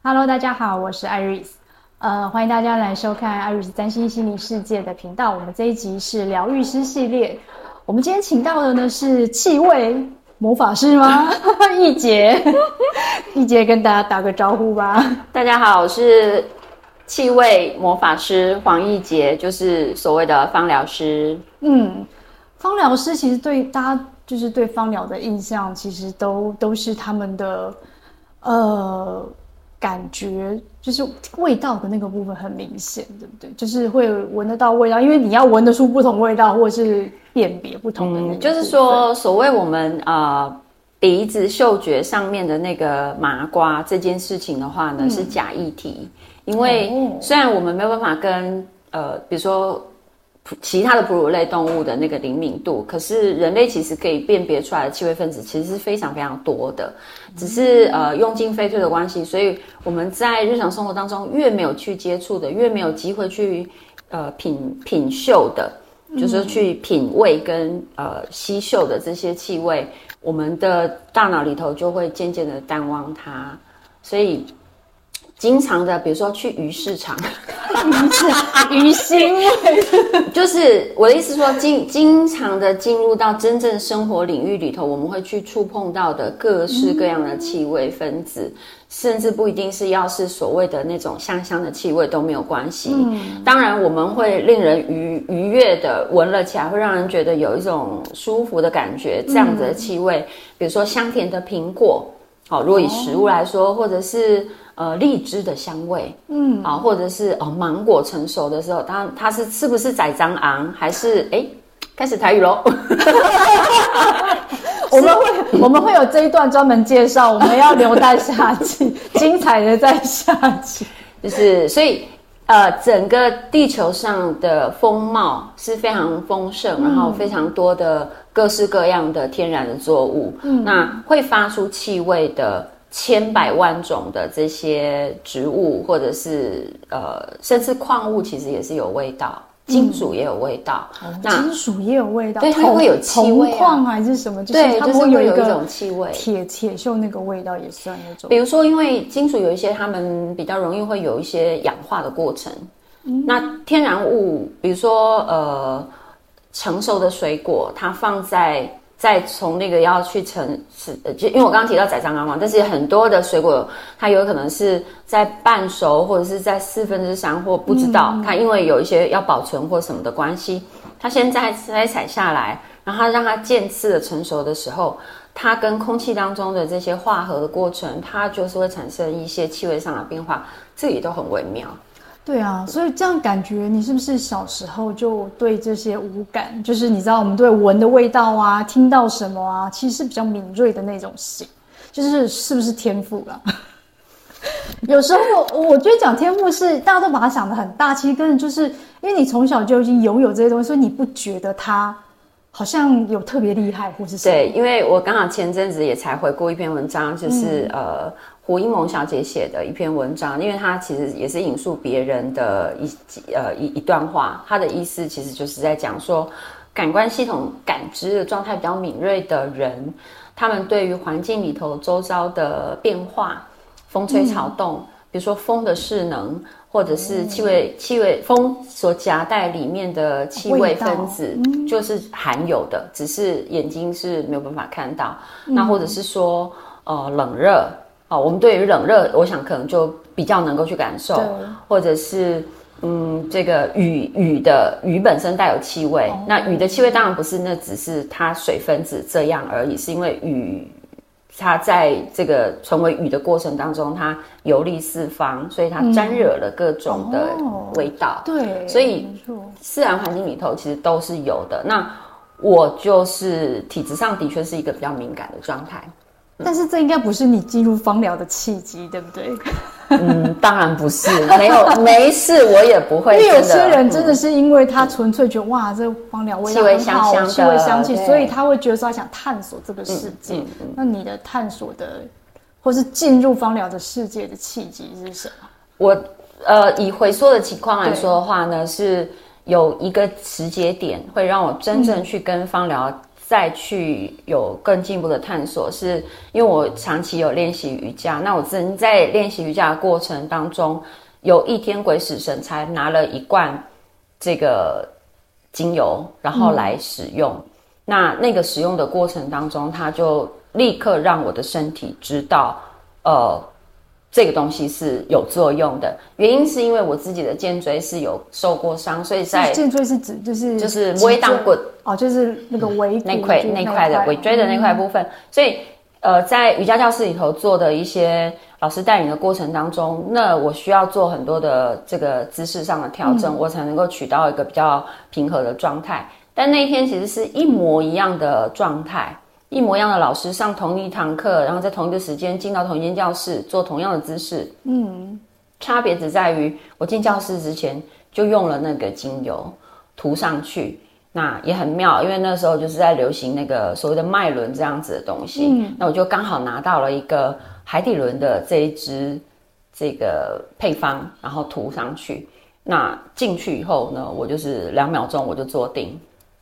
Hello，大家好，我是 Iris，呃，欢迎大家来收看 Iris 占星心灵世界的频道。我们这一集是疗愈师系列，我们今天请到的呢是气味魔法师吗？易杰，易杰跟大家打个招呼吧。大家好，我是气味魔法师黄易杰，就是所谓的芳疗师。嗯，芳疗师其实对大家就是对芳疗的印象，其实都都是他们的呃。感觉就是味道的那个部分很明显，对不对？就是会闻得到味道，因为你要闻得出不同味道，或者是辨别不同的那、嗯。就是说，所谓我们呃鼻子嗅觉上面的那个麻瓜这件事情的话呢，嗯、是假议题，因为虽然我们没有办法跟呃，比如说。其他的哺乳类动物的那个灵敏度，可是人类其实可以辨别出来的气味分子其实是非常非常多的，只是呃用进废退的关系，所以我们在日常生活当中越没有去接触的，越没有机会去呃品品嗅的，就是去品味跟呃吸嗅的这些气味，我们的大脑里头就会渐渐的淡忘它，所以。经常的，比如说去鱼市场，鱼腥味，就是我的意思说，经经常的进入到真正生活领域里头，我们会去触碰到的各式各样的气味分子，嗯、甚至不一定是要是所谓的那种香香的气味都没有关系。嗯、当然，我们会令人愉愉悦的闻了起来，会让人觉得有一种舒服的感觉。这样子的气味，嗯、比如说香甜的苹果，好，如果以食物来说，哦、或者是。呃，荔枝的香味，嗯，啊，或者是哦，芒果成熟的时候，它它是是不是宰蟑昂，还是哎，开始台语喽？我们会我们会有这一段专门介绍，我们要留待下集，精彩的在下集，就是所以呃，整个地球上的风貌是非常丰盛，嗯、然后非常多的各式各样的天然的作物，嗯，那会发出气味的。千百万种的这些植物，或者是呃，甚至矿物，其实也是有味道，金属也有味道。嗯、那金属也有味道，对，它会有气味、啊。铜矿还是什么？对，它会有一种气味。铁铁锈那个味道也算那种。比如说，因为金属有一些，它们比较容易会有一些氧化的过程。嗯、那天然物，比如说呃，成熟的水果，它放在。再从那个要去成是，就因为我刚刚提到宰蟑螂嘛，但是很多的水果它有可能是在半熟或者是在四分之三或不知道，嗯、它因为有一些要保存或什么的关系，它现在摘采下来，然后它让它渐次的成熟的时候，它跟空气当中的这些化合的过程，它就是会产生一些气味上的变化，这里都很微妙。对啊，所以这样感觉，你是不是小时候就对这些五感，就是你知道我们对闻的味道啊，听到什么啊，其实是比较敏锐的那种型，就是是不是天赋啦？有时候我觉得讲天赋是大家都把它想的很大，其实根本就是因为你从小就已经拥有这些东西，所以你不觉得它好像有特别厉害或是什么？对，因为我刚好前阵子也才回顾一篇文章，就是、嗯、呃。胡因梦小姐写的一篇文章，因为她其实也是引述别人的一呃一一段话，她的意思其实就是在讲说，感官系统感知的状态比较敏锐的人，他们对于环境里头周遭的变化，风吹草动，嗯、比如说风的势能，或者是气味气味风所夹带里面的气味分子，嗯、就是含有的，只是眼睛是没有办法看到。嗯、那或者是说呃冷热。哦，我们对于冷热，我想可能就比较能够去感受，或者是嗯，这个雨雨的雨本身带有气味，哦、那雨的气味当然不是那只是它水分子这样而已，是因为雨它在这个成为雨的过程当中，它游历四方，所以它沾惹了各种的味道。嗯哦、对，所以自然环境里头其实都是有的。那我就是体质上的确是一个比较敏感的状态。但是这应该不是你进入芳疗的契机，对不对？嗯，当然不是，没有 没事，我也不会。因为有些人真的是因为他纯粹觉得、嗯、哇，这芳疗味道很好，气味香气所以他会觉得说他想探索这个世界。嗯嗯嗯、那你的探索的，或是进入芳疗的世界的契机是什么？我呃，以回缩的情况来说的话呢，是有一个时节点会让我真正去跟芳疗。再去有更进一步的探索，是因为我长期有练习瑜伽，那我正在练习瑜伽的过程当中，有一天鬼使神差拿了一罐这个精油，然后来使用。嗯、那那个使用的过程当中，它就立刻让我的身体知道，呃。这个东西是有作用的，原因是因为我自己的肩椎是有受过伤，所以在肩椎是指就是就是尾当骨哦，就是那个尾那块那块的尾椎的那块部分，嗯、所以呃，在瑜伽教室里头做的一些老师带领的过程当中，那我需要做很多的这个姿势上的调整，嗯、我才能够取到一个比较平和的状态。但那一天其实是一模一样的状态。一模一样的老师上同一堂课，然后在同一个时间进到同一间教室做同样的姿势，嗯，差别只在于我进教室之前就用了那个精油涂上去，那也很妙，因为那时候就是在流行那个所谓的脉轮这样子的东西，嗯，那我就刚好拿到了一个海底轮的这一支这个配方，然后涂上去，那进去以后呢，我就是两秒钟我就坐定。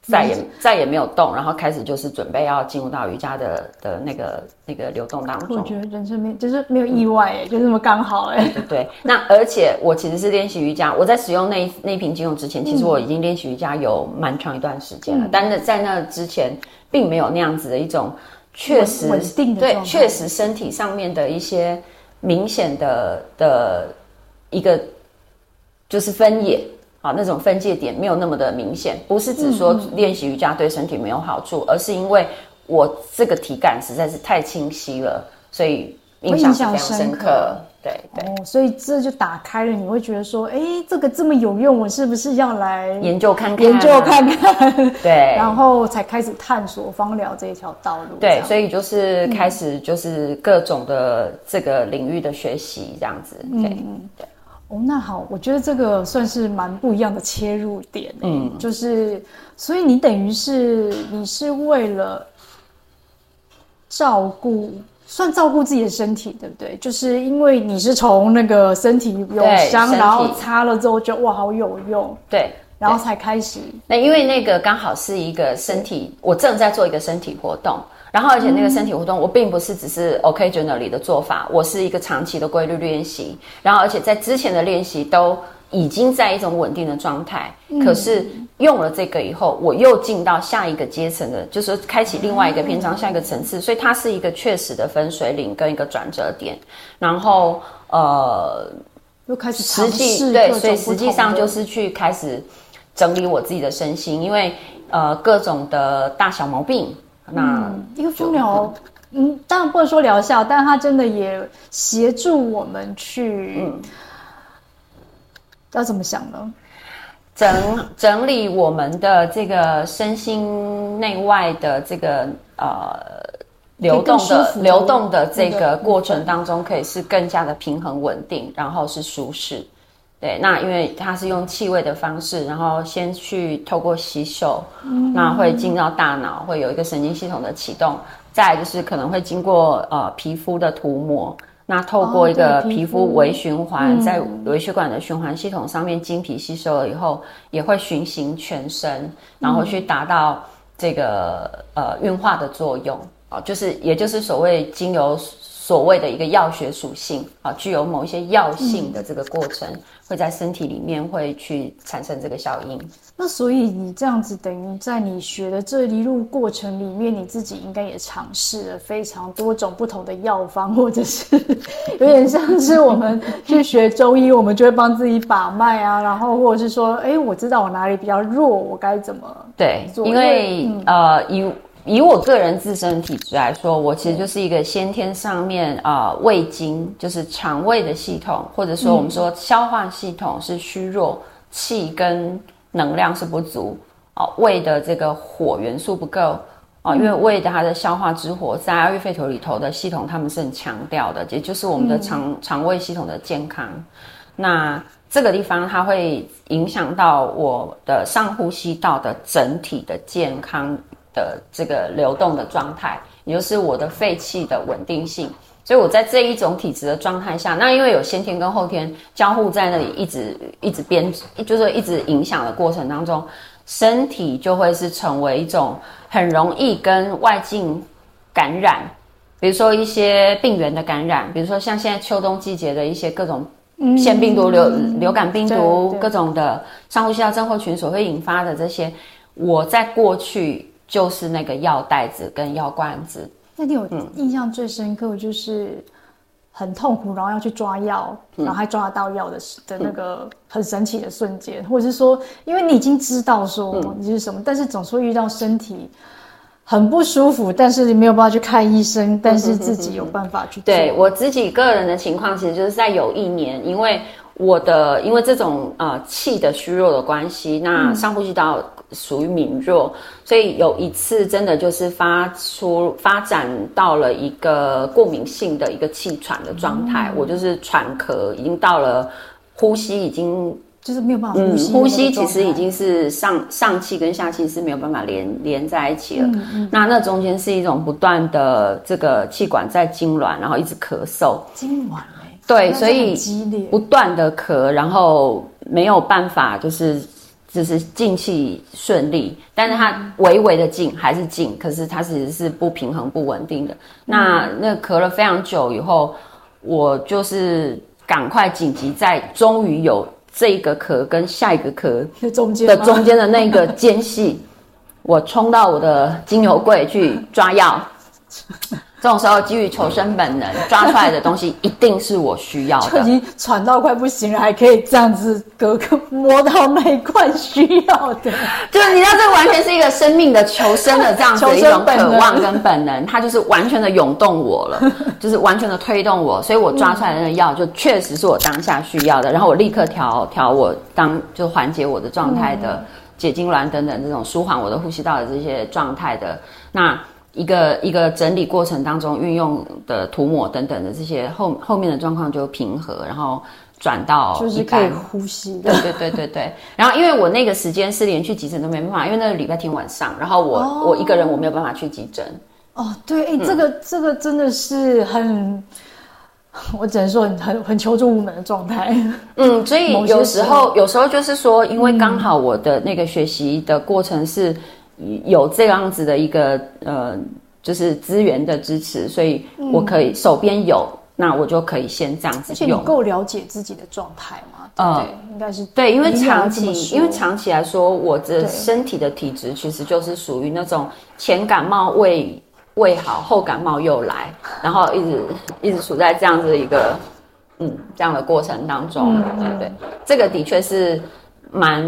再也再也没有动，然后开始就是准备要进入到瑜伽的的那个那个流动当中。我觉得人生没就是没有意外哎，就这么刚好哎。对对。那而且我其实是练习瑜伽，我在使用那那瓶精油之前，其实我已经练习瑜伽有蛮长一段时间了。嗯、但是在那之前，并没有那样子的一种确实稳定的对，确实身体上面的一些明显的的一个就是分野。啊，那种分界点没有那么的明显，不是只说练习瑜伽对身体没有好处，嗯嗯，而是因为我这个体感实在是太清晰了，所以印象非常深刻。对对、哦，所以这就打开了，你会觉得说，哎，这个这么有用，我是不是要来研究看看？研究看看，对，然后才开始探索芳疗这一条道路。对，所以就是开始就是各种的这个领域的学习这样子。对、嗯、对。哦，那好，我觉得这个算是蛮不一样的切入点。嗯，就是，所以你等于是你是为了照顾，算照顾自己的身体，对不对？就是因为你是从那个身体有伤，然后擦了之后觉得哇，好有用，对，然后才开始。那因为那个刚好是一个身体，我正在做一个身体活动。然后，而且那个身体活动，我并不是只是 occasionally 的做法，我是一个长期的规律练习。然后，而且在之前的练习都已经在一种稳定的状态。可是用了这个以后，我又进到下一个阶层的，就是开启另外一个篇章，下一个层次。所以它是一个确实的分水岭跟一个转折点。然后，呃，又开始实际对，所以实际上就是去开始整理我自己的身心，因为呃各种的大小毛病。那一个芳疗，嗯，当然不能说疗效，但它真的也协助我们去，嗯，要怎么想呢？整整理我们的这个身心内外的这个呃流动的流动的这个过程当中，可以是更加的平衡稳定，然后是舒适。对，那因为它是用气味的方式，然后先去透过吸收，嗯、那会进到大脑，会有一个神经系统的启动。再来就是可能会经过呃皮肤的涂抹，那透过一个皮肤微循环，哦、在微血管的循环系统上面，经皮吸收了以后，也会循行全身，然后去达到这个呃运化的作用啊、呃，就是也就是所谓精油所谓的一个药学属性啊、呃，具有某一些药性的这个过程。嗯会在身体里面会去产生这个效应。那所以你这样子等于在你学的这一路过程里面，你自己应该也尝试了非常多种不同的药方，或者是 有点像是我们去学中医，我们就会帮自己把脉啊，然后或者是说，哎，我知道我哪里比较弱，我该怎么对？因为、嗯、呃，以以我个人自身体质来说，我其实就是一个先天上面啊、呃、胃经，就是肠胃的系统，或者说我们说消化系统是虚弱，气跟能量是不足啊、呃，胃的这个火元素不够啊、呃，因为胃的它的消化之火在阿育吠陀里头的系统，他们是很强调的，也就是我们的肠肠胃系统的健康。那这个地方它会影响到我的上呼吸道的整体的健康。的这个流动的状态，也就是我的肺气的稳定性。所以我在这一种体质的状态下，那因为有先天跟后天交互在那里，一直一直编，就是一直影响的过程当中，身体就会是成为一种很容易跟外境感染，比如说一些病原的感染，比如说像现在秋冬季节的一些各种腺病毒、流流感病毒、各种的上呼吸道症候群所会引发的这些，我在过去就是那个药袋子跟药罐子。那你有印象最深刻就是很痛苦，然后要去抓药，然后还抓得到药的的那个很神奇的瞬间，或者是说，因为你已经知道说你是什么，但是总是会遇到身体。很不舒服，但是你没有办法去看医生，但是自己有办法去做。对，我自己个人的情况，其实就是在有一年，因为我的因为这种呃气的虚弱的关系，那上呼吸道属于敏弱，嗯，所以有一次真的就是发出发展到了一个过敏性的一个气喘的状态，嗯，我就是喘咳已经到了呼吸已经。就是没有办法呼吸，嗯，呼吸其实已经是上上气跟下气是没有办法连连在一起了。嗯嗯，那那中间是一种不断的这个气管在痉挛，然后一直咳嗽。痉挛哎，对，所以不断的咳，然后没有办法就是就是进气顺利，但是它微微的进还是进，可是它其实是不平衡不稳定的。嗯、那那咳了非常久以后，我就是赶快紧急在终于有。这一个咳跟下一个咳的中间的中间的那个间隙，我冲到我的精油柜去抓药。这种时候，基于求生本能，抓出来的东西一定是我需要的。就已经喘到快不行了，还可以这样子隔个摸到那一块需要的。就是你知道，这完全是一个生命的求生的这样子的一种 渴望跟本能，它就是完全的涌动我了，就是完全的推动我，所以我抓出来的那个药就确实是我当下需要的。然后我立刻调调我当就缓解我的状态的解痉挛等等这种舒缓我的呼吸道的这些状态的那。一个一个整理过程当中运用的涂抹等等的这些后后面的状况就平和，然后转到就是可以呼吸的。对对对对对。然后因为我那个时间是连去急诊都没办法，因为那个礼拜天晚上，然后我、哦、我一个人我没有办法去急诊。哦，对，哎、嗯，这个这个真的是很，我只能说很很很求助无门的状态。嗯，所以有时候有时候就是说，因为刚好我的那个学习的过程是。有这样子的一个呃，就是资源的支持，所以我可以手边有，那我就可以先这样子用。而且你够了解自己的状态吗？对，对，嗯，应该是对，因为长期，因为长期来说，我的身体的体质其实就是属于那种前感冒未未好，后感冒又来，然后一直一直处在这样子的一个嗯这样的过程当中，对、嗯、对，这个的确是蛮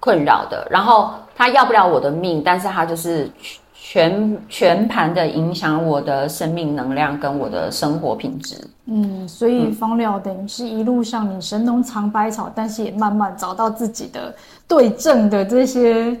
困扰的，然后。他要不了我的命，但是他就是全全盘的影响我的生命能量跟我的生活品质。嗯，所以芳疗等于是一路上你神农尝百草，但是也慢慢找到自己的对症的这些，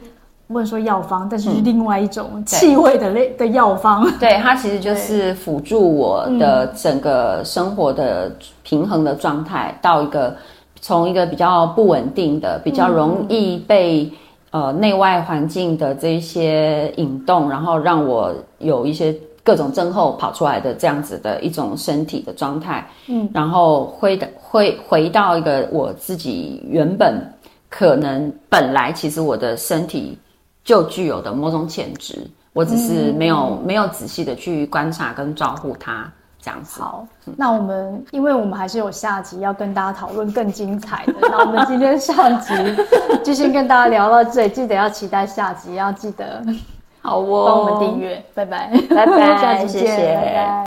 不能说药方，但是是另外一种气味的类的药方。对，它其实就是辅助我的整个生活的平衡的状态，到一个从一个比较不稳定的、比较容易被。呃，内外环境的这些引动，然后让我有一些各种症候跑出来的这样子的一种身体的状态，嗯，然后回的会回到一个我自己原本可能本来其实我的身体就具有的某种潜质，我只是没有、嗯、没有仔细的去观察跟照顾它。这样子好，那我们因为我们还是有下集要跟大家讨论更精彩的，那我们今天上集就先跟大家聊到这里，记得要期待下集，要记得好哦，帮我们订阅，拜拜，拜拜，下集见，谢谢。拜拜。